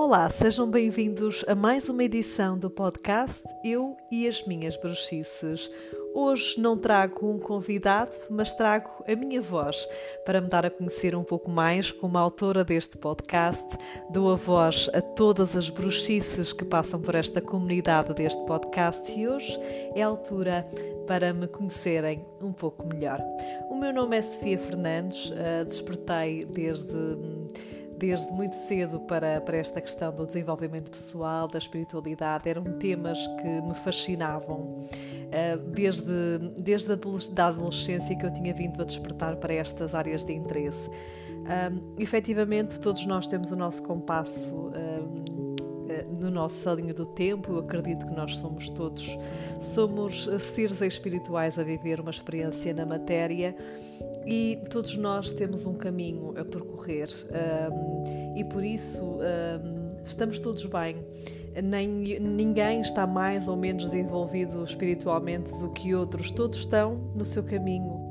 Olá, sejam bem-vindos a mais uma edição do podcast Eu e as Minhas Bruxices. Hoje não trago um convidado, mas trago a minha voz para me dar a conhecer um pouco mais como autora deste podcast. Dou a voz a todas as bruxices que passam por esta comunidade deste podcast e hoje é a altura para me conhecerem um pouco melhor. O meu nome é Sofia Fernandes, eh, despertei desde desde muito cedo para, para esta questão do desenvolvimento pessoal, da espiritualidade, eram temas que me fascinavam. Eh, desde, desde a adolescência que eu tinha vindo a despertar para estas áreas de interesse. Um, efetivamente, todos nós temos o nosso compasso um, eh, no nossa linha do tempo. Eu acredito que nós somos todos somos seres espirituais a viver uma experiência na matéria e todos nós temos um caminho a percorrer um, e por isso um, estamos todos bem. Nem, ninguém está mais ou menos desenvolvido espiritualmente do que outros, todos estão no seu caminho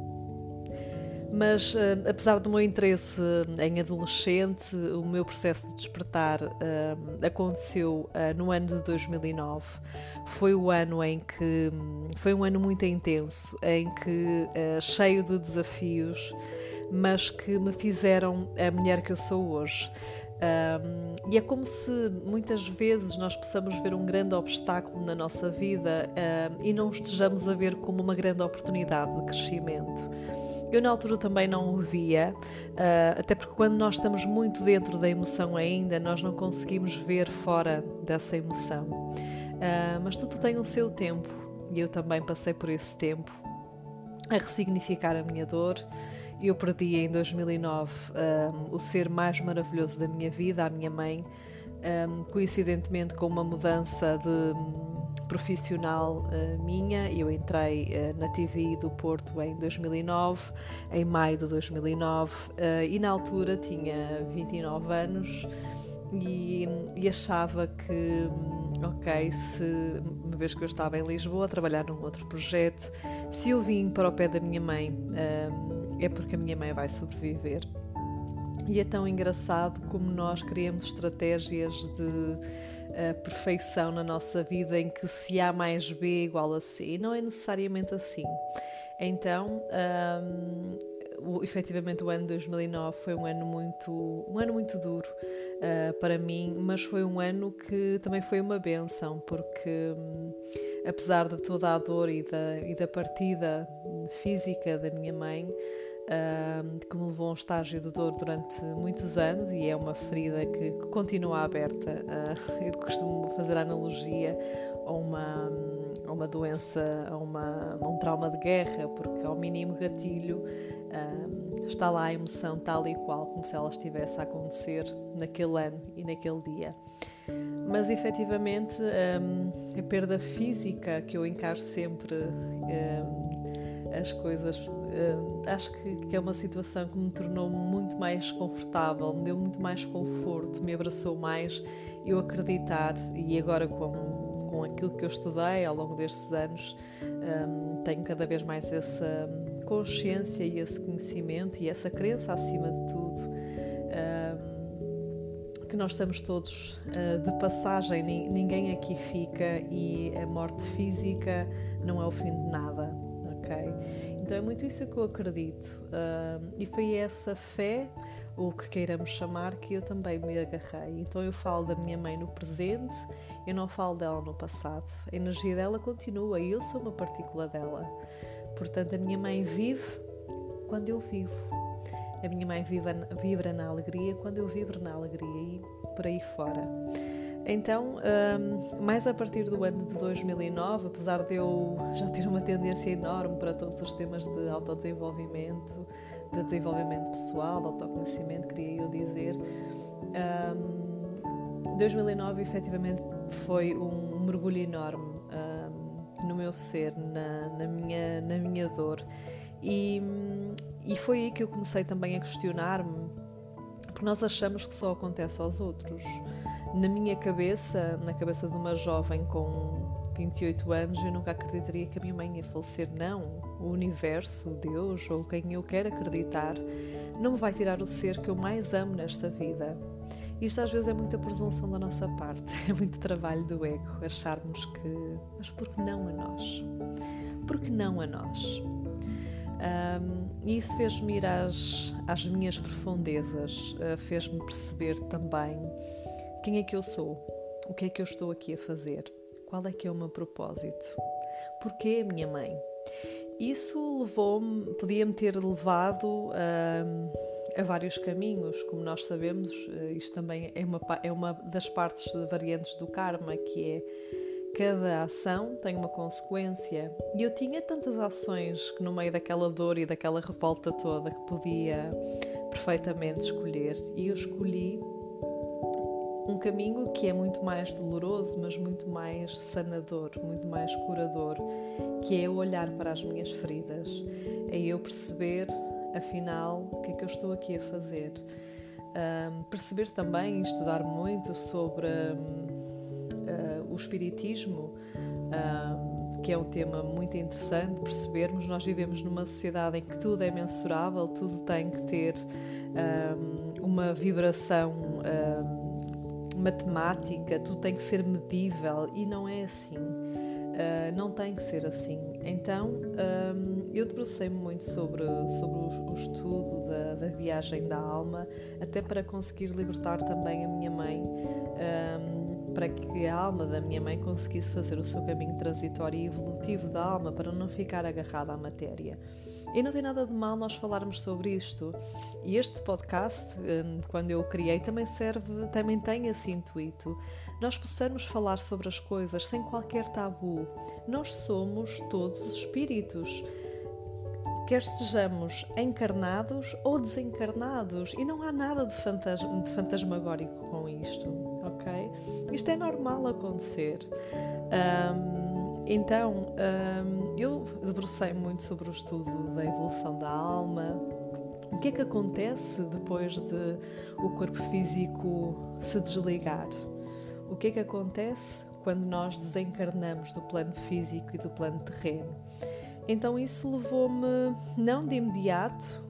mas uh, apesar do meu interesse em adolescente, o meu processo de despertar uh, aconteceu uh, no ano de 2009. Foi o ano em que foi um ano muito intenso, em que cheio de desafios, mas que me fizeram a mulher que eu sou hoje. Um, e é como se muitas vezes nós possamos ver um grande obstáculo na nossa vida um, e não estejamos a ver como uma grande oportunidade de crescimento. Eu na altura também não o via, uh, até porque quando nós estamos muito dentro da emoção ainda, nós não conseguimos ver fora dessa emoção. Uh, mas tudo tem o seu tempo e eu também passei por esse tempo a ressignificar a minha dor. Eu perdi em 2009 um, ah, o ser mais maravilhoso da minha vida, a minha mãe, um, coincidentemente com uma mudança de profissional uh, minha. Eu entrei uh, na TV do Porto em 2009, em maio de 2009, uh, eh, e na altura tinha 29 anos e, e achava que, hum, ok, se uma vez que eu estava em Lisboa a trabalhar num outro projeto, se eu vim para o pé da minha mãe, hum, é porque a minha mãe vai sobreviver. E é tão engraçado como nós criamos estratégias de a perfeição na nossa vida em que se A mais B igual a C. E não é necessariamente assim. Então, o, efetivamente o ano de 2009 foi um ano muito, um ano muito duro uh, para mim, mas foi um ano que também foi uma benção, porque um, apesar de toda a dor e da, e da partida física da minha mãe, que me levou a um estágio de dor durante muitos anos e é uma ferida que, continua aberta. Uh, eu costumo fazer a analogia a uma, a uma doença, a, uma, a um trauma de guerra, porque ao mínimo gatilho está lá a emoção tal e qual como se ela estivesse a acontecer naquele ano e naquele dia. Mas efetivamente a perda física que eu encaro sempre as coisas. Uh, acho que, que, é uma situação que me tornou muito mais confortável, me deu muito mais conforto, me abraçou mais eu acreditar e agora com, com aquilo que eu estudei ao longo destes anos um, tenho cada vez mais essa consciência e esse conhecimento e essa crença acima de tudo um, que nós estamos todos uh, de passagem, ninguém aqui fica e a morte física não é o fim de nada ok? Então é muito isso que eu acredito. Uh, e foi essa fé, ou o que queiramos chamar, que eu também me agarrei. Então eu falo da minha mãe no presente, eu não falo dela no passado. A energia dela continua e eu sou uma partícula dela. Portanto, a minha mãe vive quando eu vivo. A minha mãe vibra na alegria quando eu vibro na alegria e por aí fora. Então, um, mais a partir do ano de 2009, apesar de eu já ter uma tendência enorme para todos os temas de autodesenvolvimento, de desenvolvimento pessoal, autoconhecimento, queria eu dizer, um, 2009 efetivamente foi um mergulho enorme um, no meu ser, na, na, minha, na minha dor. E, e foi aí que eu comecei também a questionar-me, porque nós achamos que só acontece aos outros na minha cabeça, na cabeça de uma jovem com 28 anos, eu nunca acreditaria que a minha mãe ia falecer. Não. O universo, Deus ou quem eu quero acreditar não me vai tirar o ser que eu mais amo nesta vida. Isto às vezes é muita presunção da nossa parte, é muito trabalho do ego, acharmos que. Mas por que não a nós? Por que não a nós? Um, e isso fez-me ir às, às minhas profundezas, uh, fez-me perceber também quem é que eu sou, o que é que eu estou aqui a fazer, qual é que é o meu propósito, porquê a minha mãe. Isso levou-me, podia-me ter levado a vários caminhos, como nós sabemos, uh, isto também é uma, é uma das partes variantes do karma, que é cada ação tem uma consequência. E eu tinha tantas ações que, no meio daquela dor e daquela revolta toda, que podia perfeitamente escolher. E eu escolhi um caminho que é muito mais doloroso, mas muito mais sanador, muito mais curador, que é olhar para as minhas feridas, é eu perceber, afinal, o que é que eu estou aqui a fazer. Um, perceber também e estudar muito sobre. Um, uh, o Espiritismo, uh, que é um tema muito interessante percebermos. Nós vivemos numa sociedade em que tudo é mensurável, tudo tem que ter uh, uma vibração matemática, tudo tem que ser medível e não é assim. Uh, não tem que ser assim. Então, um, eu debrucei-me muito sobre, sobre o, o estudo da, da, viagem da alma, até para conseguir libertar também a minha mãe um, para que a alma da minha mãe conseguisse fazer o seu caminho transitório e evolutivo da alma para não ficar agarrada à matéria. E não tem nada de mal nós falarmos sobre isto. E este podcast, hum, quando eu o criei, também serve, também tem esse intuito. Nós possamos falar sobre as coisas sem qualquer tabu. Nós somos todos espíritos quer estejamos encarnados ou desencarnados, e não há nada de, fantasma, de fantasmagórico com isto, Isto é normal acontecer. Um, então, um, eu debrucei muito sobre o estudo da evolução da alma, o que é que acontece depois de o corpo físico se desligar? O que é que acontece quando nós desencarnamos do plano físico e do plano terreno? Então isso levou-me, não de imediato,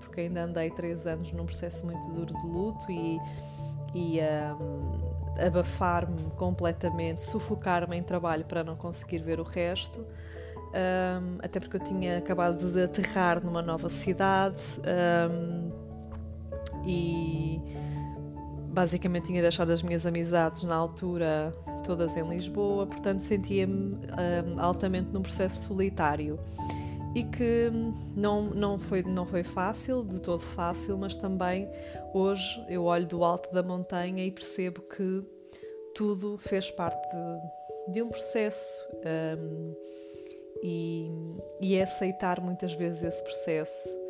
porque ainda andei três anos num processo muito duro de luto e, e um, abafar-me completamente, sufocar-me em trabalho para não conseguir ver o resto. Um, até porque eu tinha acabado de aterrar numa nova cidade e basicamente tinha deixado as minhas amizades na altura todas em Lisboa, portanto sentia-me um, altamente num processo solitário e que não, não, foi, não foi fácil, de todo fácil, mas também hoje eu olho do alto da montanha e percebo que tudo fez parte de, de um processo um, e, e é aceitar muitas vezes esse processo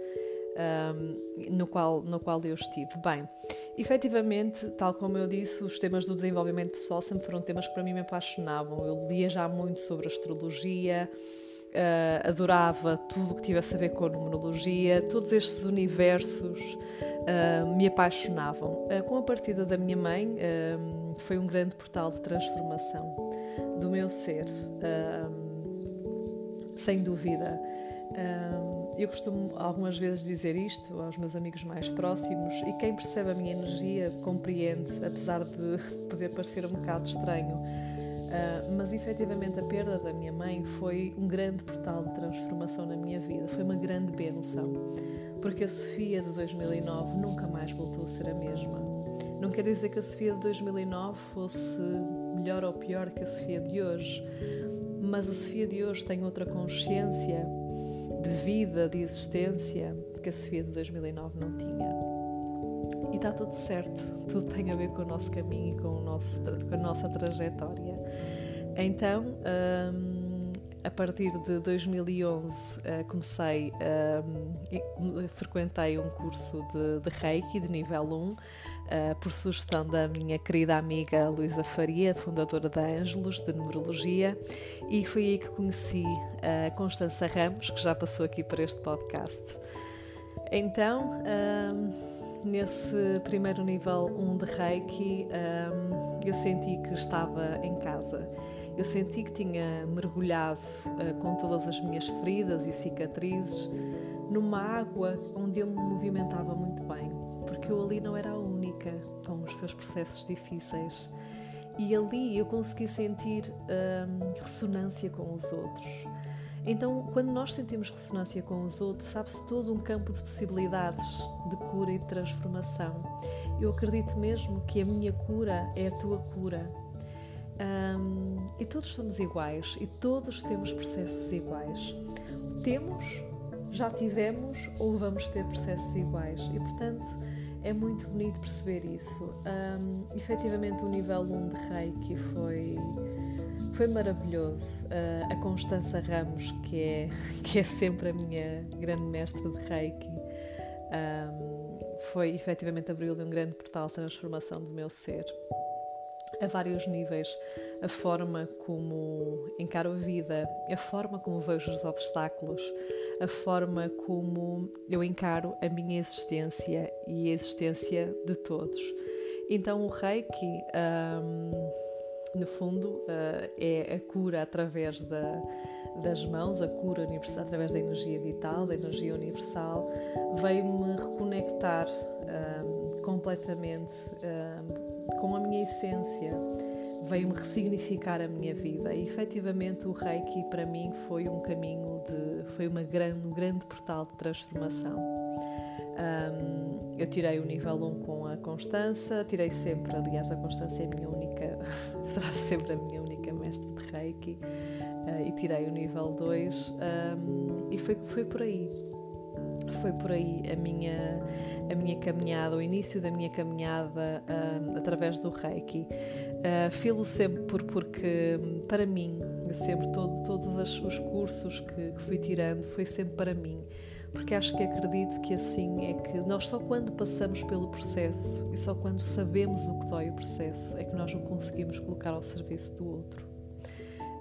um, no, qual, no qual eu estive. Bem, efetivamente, tal como eu disse, os temas do desenvolvimento pessoal sempre foram temas que para mim me apaixonavam. Eu lia já muito sobre astrologia, uh, adorava tudo que tivesse a ver com a numerologia, todos estes universos uh, me apaixonavam. Uh, com a partida da minha mãe, foi um grande portal de transformação do meu ser, sem dúvida. Eu costumo algumas vezes dizer isto aos meus amigos mais próximos e quem percebe a minha energia compreende, apesar de poder parecer um bocado estranho. Uh, mas efetivamente a perda da minha mãe foi um grande portal de transformação na minha vida, foi uma grande benção, porque a Sofia de 2009 nunca mais voltou a ser a mesma. Não quer dizer que a Sofia de 2009 fosse melhor ou pior que a Sofia de hoje, mas a Sofia de hoje tem outra consciência de vida, de existência que a Sofia de 2009 não tinha. Está tudo certo, tudo tem a ver com o nosso caminho e com, o nosso, com a nossa trajetória. Então, um, a partir de 2011, uh, comecei, um, frequentei um curso de, de Reiki de nível 1 uh, por sugestão da minha querida amiga Luísa Faria, fundadora da Ângelos, de Numerologia, e foi aí que conheci a Constança Ramos, que já passou aqui para este podcast. Então, um, nesse primeiro nível 1 de Reiki, um, eu senti que estava em casa. Eu senti que tinha mergulhado uh, com todas as minhas feridas e cicatrizes numa água onde eu me movimentava muito bem, porque eu ali não era a única com os seus processos difíceis. E ali eu consegui sentir hum, ressonância com os outros. Então, quando nós sentimos ressonância com os outros, sabe-se todo um campo de possibilidades de cura e de transformação. Eu acredito mesmo que a minha cura é a tua cura. Um, e todos somos iguais e todos temos processos iguais. Temos, já tivemos ou vamos ter processos iguais e, portanto, é muito bonito perceber isso. Um, efetivamente, o nível 1 de Reiki foi, foi maravilhoso. Uh, a Constança Ramos, que é, que é sempre a minha grande mestre de Reiki, um, foi efetivamente abriu-lhe um grande portal de transformação do meu ser a vários níveis, a forma como encaro a vida, a forma como vejo os obstáculos, a forma como eu encaro a minha existência e a existência de todos. Então o Reiki, um, no fundo, uh, é a cura através da, das mãos, a cura universal, através da energia vital, da energia universal, veio-me reconectar um, completamente um, com a minha essência veio-me ressignificar a minha vida. E efetivamente o Reiki para mim foi um caminho de foi uma grande, um grande portal de transformação. Um, eu tirei o nível 1 com a Constança, tirei sempre, aliás, a Constança é a minha única, será sempre a minha única mestre de Reiki, uh, e tirei o nível 2 um, e foi, foi por aí foi por aí a minha, a minha caminhada, o início da minha caminhada uh, através do Reiki. Uh, filo sempre por, porque, para mim, sempre todo, todos os cursos que, que fui tirando foi sempre para mim porque acho que acredito que assim é que nós só quando passamos pelo processo e só quando sabemos o que dói o processo é que nós o conseguimos colocar ao serviço do outro.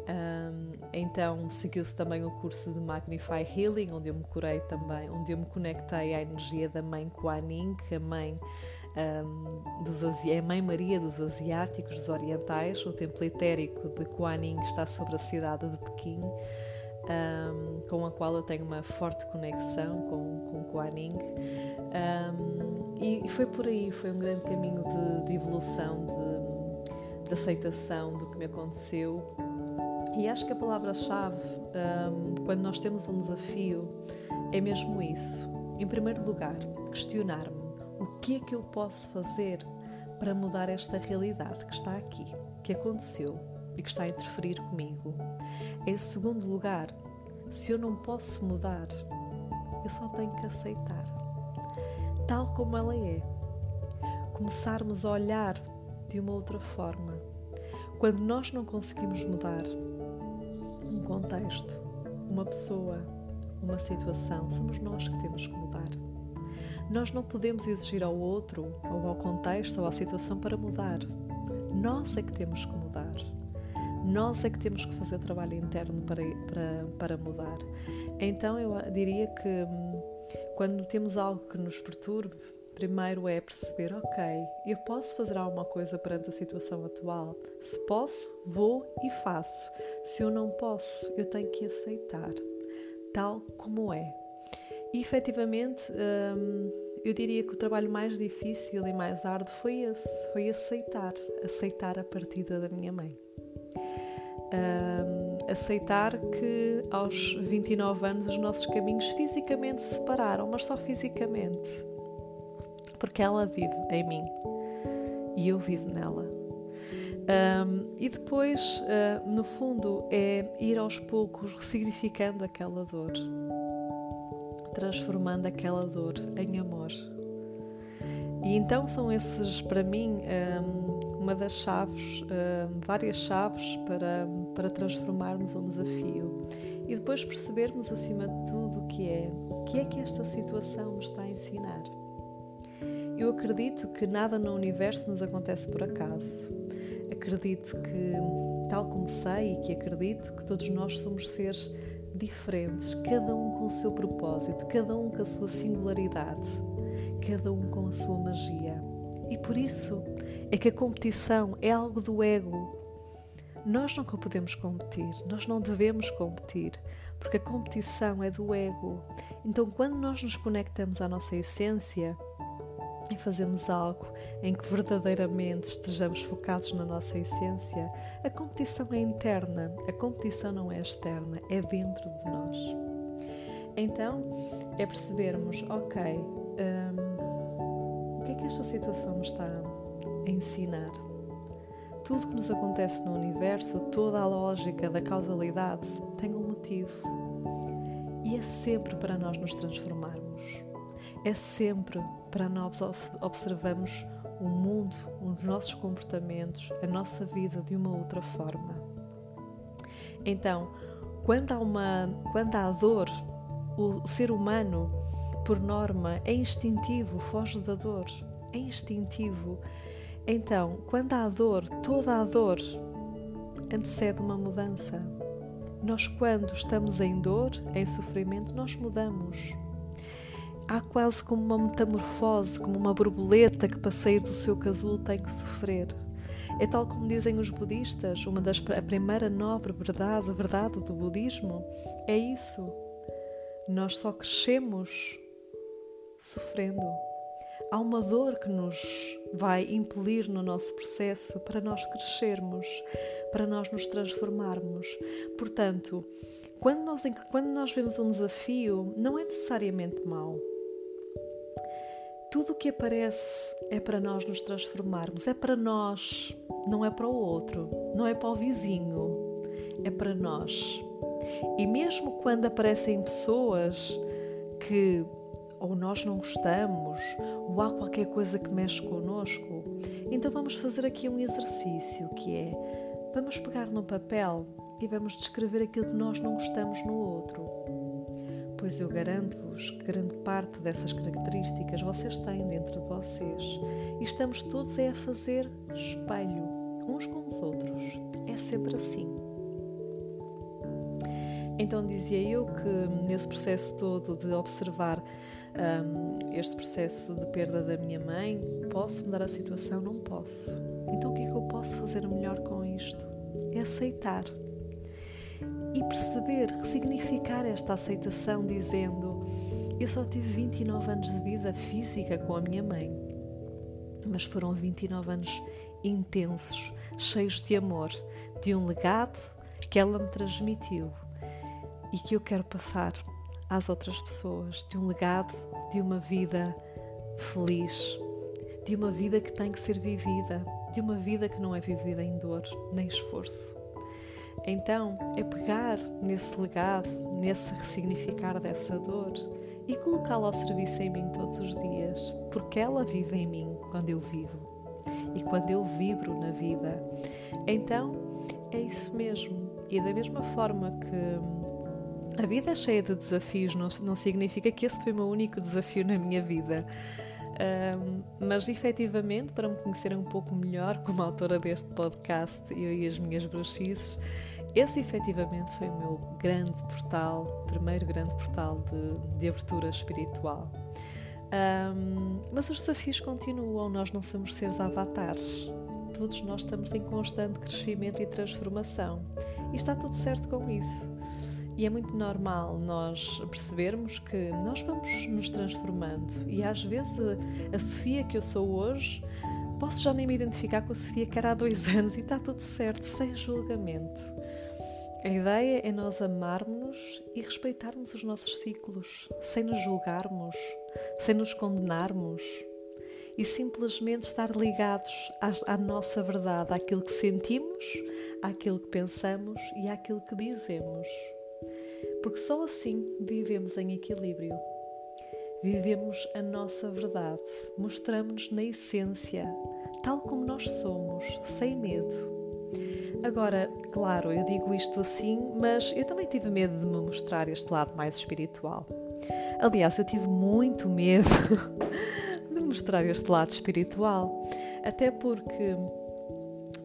Um, então seguiu-se também o curso de Magnify Healing, onde eu me curei também, onde eu me conectei à energia da Mãe Kuan Yin, a mãe, um, dos, é a Mãe Maria dos Asiáticos, dos Orientais, o templo etérico de Kuan Yin está sobre a cidade de Pequim, um, com a qual eu tenho uma forte conexão com, com Kuan Yin. e foi por aí, foi um grande caminho de, de evolução, de, de aceitação do que me aconteceu e acho que a palavra-chave, um, quando nós temos um desafio, é mesmo isso. Em primeiro lugar, questionar-me o que é que eu posso fazer para mudar esta realidade que está aqui, que aconteceu e que está a interferir comigo. Em segundo lugar, se eu não posso mudar, eu só tenho que aceitar, tal como ela é. Começarmos a olhar de uma outra forma. Quando nós não conseguimos mudar, contexto, uma pessoa, uma situação, somos nós que temos que mudar. Nós não podemos exigir ao outro, ou ao contexto, ou à situação para mudar. Nós é que temos que mudar. Nós é que temos que fazer trabalho interno para, para, para mudar. Então eu diria que hum, quando temos algo que nos perturbe, primeiro é perceber, ok, eu posso fazer alguma coisa perante a situação atual. Se posso, vou e faço. Se eu não posso, eu tenho que aceitar, tal como é. E efetivamente, hum, eu diria que o trabalho mais difícil e mais árduo foi esse: foi aceitar, aceitar a partida da minha mãe. Um, aceitar que aos 29 anos os nossos caminhos fisicamente se separaram, mas só fisicamente porque ela vive em mim e eu vivo nela. Um, e depois, uh, no fundo, é ir aos poucos ressignificando aquela dor, transformando aquela dor em amor. E então são esses, para mim, um, uma das chaves, um, várias chaves para, para transformarmos um desafio. E depois percebermos, acima de tudo, o que é, o que é que esta situação me está a ensinar. Eu acredito que nada no universo nos acontece por acaso. Acredito que, tal como sei e que acredito, que todos nós somos seres diferentes, cada um com o seu propósito, cada um com a sua singularidade, cada um com a sua magia. E por isso é que a competição é algo do ego. Nós não podemos competir, nós não devemos competir, porque a competição é do ego. Então, quando nós nos conectamos à nossa essência, em fazermos algo em que verdadeiramente estejamos focados na nossa essência, a competição é interna, a competição não é externa, é dentro de nós. Então é percebermos, ok, hum, o que é que esta situação me está a ensinar? Tudo que nos acontece no universo, toda a lógica da causalidade tem um motivo. E é sempre para nós nos transformarmos. É sempre para nós observarmos o mundo, os nossos comportamentos, a nossa vida de uma outra forma. Então, quando há, uma, quando há dor, o ser humano, por norma, é instintivo, foge da dor. É instintivo. Então, quando há dor, toda a dor antecede uma mudança. Nós, quando estamos em dor, em sofrimento, nós mudamos. Há quase como uma metamorfose, como uma borboleta que, para sair do seu casulo, tem que sofrer. É tal como dizem os budistas, uma das a primeira nobre verdade, a verdade do budismo, é isso. Nós só crescemos sofrendo há uma dor que nos vai impelir no nosso processo para nós crescermos, para nós nos transformarmos. Portanto, quando nós, quando nós vemos um desafio, não é necessariamente mau. Tudo o que aparece é para nós nos transformarmos, é para nós, não é para o outro, não é para o vizinho, é para nós. E mesmo quando aparecem pessoas que ou nós não gostamos, ou há qualquer coisa que mexe connosco, então vamos fazer aqui um exercício que é vamos pegar no papel e vamos descrever aquilo que nós não gostamos no outro. Pois eu garanto-vos que grande parte dessas características vocês têm dentro de vocês e estamos todos a fazer espelho uns com os outros. É sempre assim. Então dizia eu que nesse processo todo de observar um, este processo de perda da minha mãe, posso mudar a situação? Não posso. Então o que é que eu posso fazer melhor com isto? É aceitar e perceber, significar esta aceitação, dizendo: Eu só tive 29 anos de vida física com a minha mãe, mas foram 29 anos intensos, cheios de amor, de um legado que ela me transmitiu e que eu quero passar às outras pessoas, de um legado de uma vida feliz, de uma vida que tem que ser vivida, de uma vida que não é vivida em dor nem esforço. Então, é pegar nesse legado, nesse ressignificar dessa dor e colocá-la ao serviço em mim todos os dias, porque ela vive em mim quando eu vivo e quando eu vibro na vida. Então, é isso mesmo. E da mesma forma que a vida é cheia de desafios, não, não significa que esse foi o meu único desafio na minha vida. Um, mas efetivamente, para me conhecerem um pouco melhor como autora deste podcast, eu e as minhas bruxices, esse efetivamente foi o meu grande portal, primeiro grande portal de, de abertura espiritual. Um, mas os desafios continuam, nós não somos seres avatares. Todos nós estamos em constante crescimento e transformação. E está tudo certo com isso. E é muito normal nós percebermos que nós vamos nos transformando e às vezes a Sofia que eu sou hoje posso já nem me identificar com a Sofia que era há dois anos e está tudo certo, sem julgamento. A ideia é nós amarmos-nos e respeitarmos os nossos ciclos, sem nos julgarmos, sem nos condenarmos e simplesmente estar ligados à, à nossa verdade, àquilo que sentimos, àquilo que pensamos e àquilo que dizemos porque só assim vivemos em equilíbrio. Vivemos a nossa verdade, mostramos-nos na essência, tal como nós somos, sem medo. Agora, claro, eu digo isto assim, mas eu também tive medo de me mostrar este lado mais espiritual. Aliás, eu tive muito medo de mostrar este lado espiritual, até porque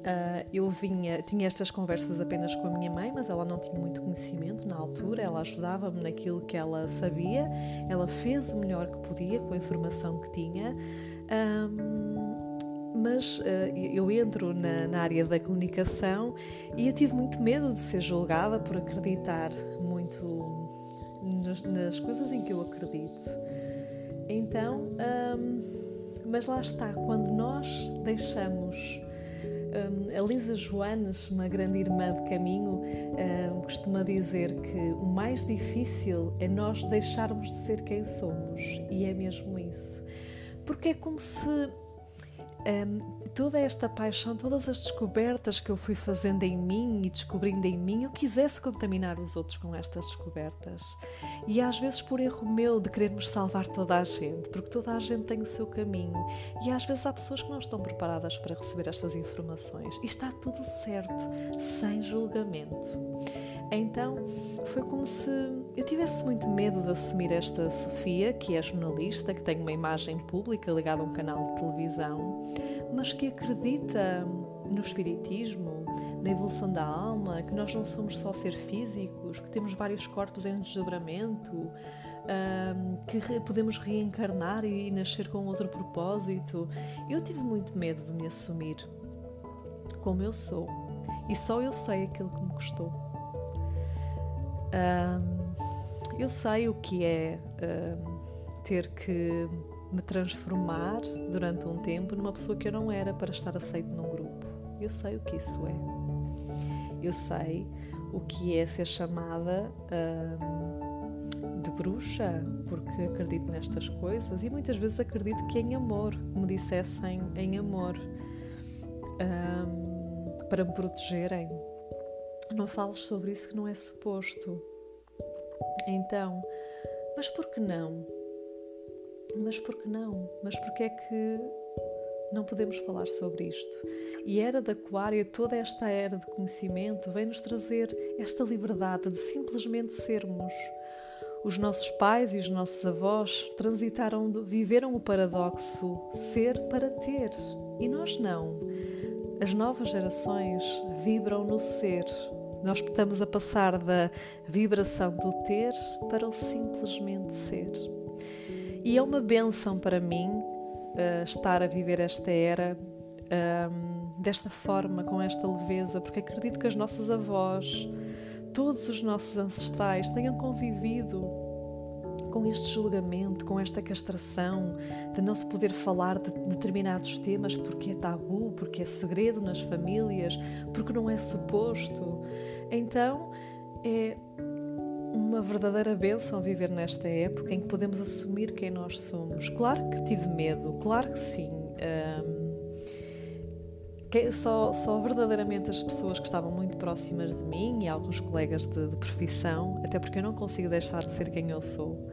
Uh, eu vinha, tinha estas conversas apenas com a minha mãe, mas ela não tinha muito conhecimento na altura, ela ajudava-me naquilo que ela sabia, ela fez o melhor que podia com a informação que tinha. Um, mas uh, eu entro na, na, área da comunicação e eu tive muito medo de ser julgada por acreditar muito nas, coisas em que eu acredito. Então, um, mas lá está, quando nós deixamos a Lisa Joanes, uma grande irmã de caminho, costuma dizer que o mais difícil é nós deixarmos de ser quem somos, e é mesmo isso. Porque é como se um, toda esta paixão, todas as descobertas que eu fui fazendo em mim e descobrindo em mim, eu quisesse contaminar os outros com estas descobertas. E às vezes por erro meu de querermos salvar toda a gente, porque toda a gente tem o seu caminho. E às vezes há pessoas que não estão preparadas para receber estas informações. E está tudo certo, sem julgamento. Então foi como se eu tivesse muito medo de assumir esta Sofia, que é jornalista, que tem uma imagem pública ligada a um canal de televisão, mas que acredita no espiritismo, na evolução da alma, que nós não somos só ser físicos, que temos vários corpos em desdobramento, que podemos reencarnar e nascer com outro propósito. Eu tive muito medo de me assumir como eu sou e só eu sei aquilo que me custou. Um, eu sei o que é um, ter que me transformar durante um tempo numa pessoa que eu não era para estar aceito num grupo. Eu sei o que isso é. Eu sei o que é ser chamada um, de bruxa, porque acredito nestas coisas e muitas vezes acredito que em amor, me dissessem em amor, para me protegerem não fales sobre isso que não é suposto. Então, mas por que não? Mas por que não? Mas por que é que não podemos falar sobre isto? E era da Aquária, toda esta era de conhecimento, vem-nos trazer esta liberdade de simplesmente sermos. Os nossos pais e os nossos avós transitaram, viveram o paradoxo ser para ter, e nós não. As novas gerações vibram no ser, nós estamos a passar da vibração do ter para o simplesmente ser. E é uma benção para mim uh, estar a viver esta era um, desta forma, com esta leveza, porque acredito que as nossas avós, todos os nossos ancestrais tenham convivido com este julgamento, com esta castração, de não se poder falar de determinados temas porque é tabu, porque é segredo nas famílias, porque não é suposto. Então é uma verdadeira bênção viver nesta época em que podemos assumir quem nós somos. Claro que tive medo, claro que sim. Um, que só, só verdadeiramente as pessoas que estavam muito próximas de mim e alguns colegas de, de profissão, até porque eu não consigo deixar de ser quem eu sou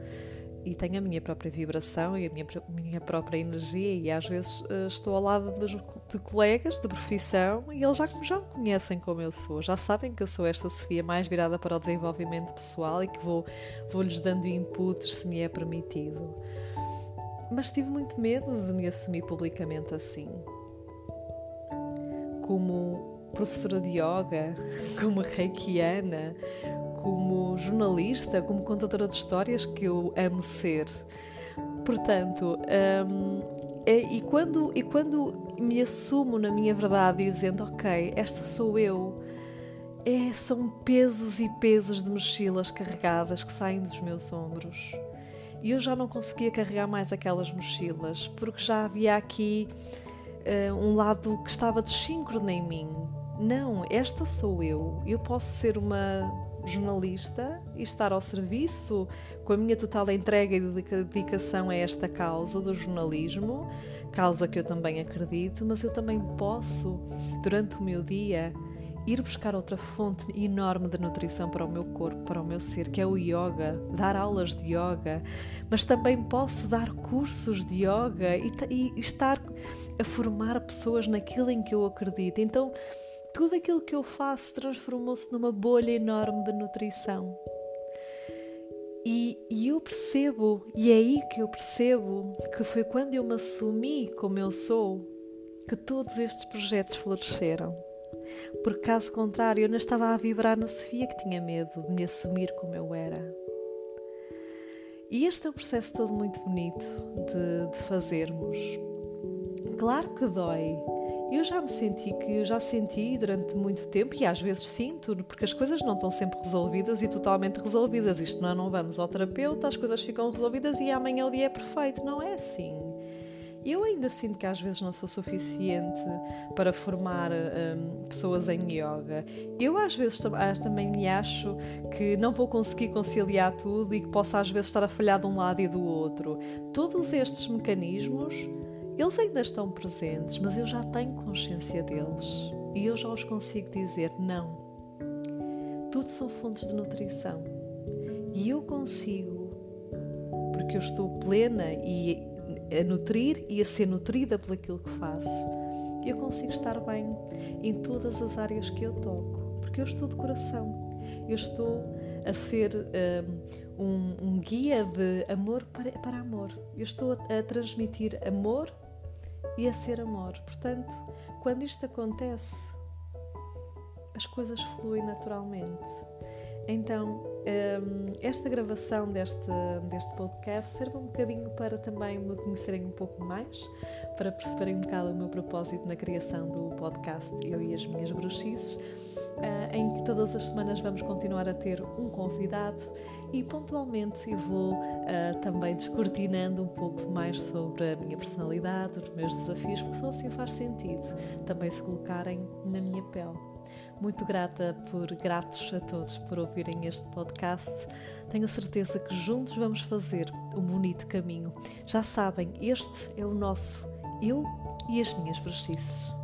e tenho a minha própria vibração e a minha, minha própria energia e às vezes uh, estou ao lado de, de, colegas de profissão e eles já, já me conhecem como eu sou, já sabem que eu sou esta Sofia mais virada para o desenvolvimento pessoal e que vou, vou-lhes dando inputs se me é permitido. Mas tive muito medo de me assumir publicamente assim. Como professora de yoga, como reikiana, como jornalista, como contadora de histórias que eu amo ser. Portanto, um, é, e, quando, e quando me assumo na minha verdade dizendo, ok, esta sou eu, é, são pesos e pesos de mochilas carregadas que saem dos meus ombros. E eu já não conseguia carregar mais aquelas mochilas, porque já havia aqui uh, um lado que estava desíncrono em mim. Não, esta sou eu. Eu posso ser uma jornalista e estar ao serviço com a minha total entrega e dedicação a esta causa do jornalismo, causa que eu também acredito, mas eu também posso, durante o meu dia, ir buscar outra fonte enorme de nutrição para o meu corpo, para o meu ser, que é o yoga, dar aulas de yoga, mas também posso dar cursos de yoga e, e estar a formar pessoas naquilo em que eu acredito. Então, tudo aquilo que eu faço transformou-se numa bolha enorme de nutrição. E, e, eu percebo, e é aí que eu percebo que foi quando eu me assumi como eu sou, que todos estes projetos floresceram. Porque, caso contrário, eu não estava a vibrar na Sofia que tinha medo de me assumir como eu era. E este é um processo todo muito bonito de, de fazermos. Claro que dói, eu já me senti que eu já senti durante muito tempo e às vezes sinto, porque as coisas não estão sempre resolvidas e totalmente resolvidas. Isto não, é, não vamos ao terapeuta, as coisas ficam resolvidas e amanhã o dia é perfeito. Não é assim. Eu ainda sinto que às vezes não sou suficiente para formar um, pessoas em yoga. Eu às vezes também me acho que não vou conseguir conciliar tudo e que posso às vezes estar a falhar de um lado e do outro. Todos estes mecanismos, eles ainda estão presentes, mas eu já tenho consciência deles e eu já os consigo dizer não. Tudo são fontes de nutrição e eu consigo, porque eu estou plena e a nutrir e a ser nutrida por aquilo que faço, eu consigo estar bem em todas as áreas que eu toco, porque eu estou de coração, eu estou a ser um, um, um guia de amor para, para amor, eu estou a, a transmitir amor e a ser amor. Portanto, quando isto acontece, as coisas fluem naturalmente. Então, hum, esta gravação deste, deste podcast serve um bocadinho para também me conhecerem um pouco mais, para perceberem um bocado o meu propósito na criação do podcast Eu e as Minhas Bruxices, eh, em que todas as semanas vamos continuar a ter um convidado e pontualmente eu vou uh, também descortinando um pouco mais sobre a minha personalidade, os meus desafios, porque só assim faz sentido também se colocarem na minha pele. Muito grata por gratos a todos por ouvirem este podcast. Tenho certeza que juntos vamos fazer um bonito caminho. Já sabem, este é o nosso eu e as minhas bruxices.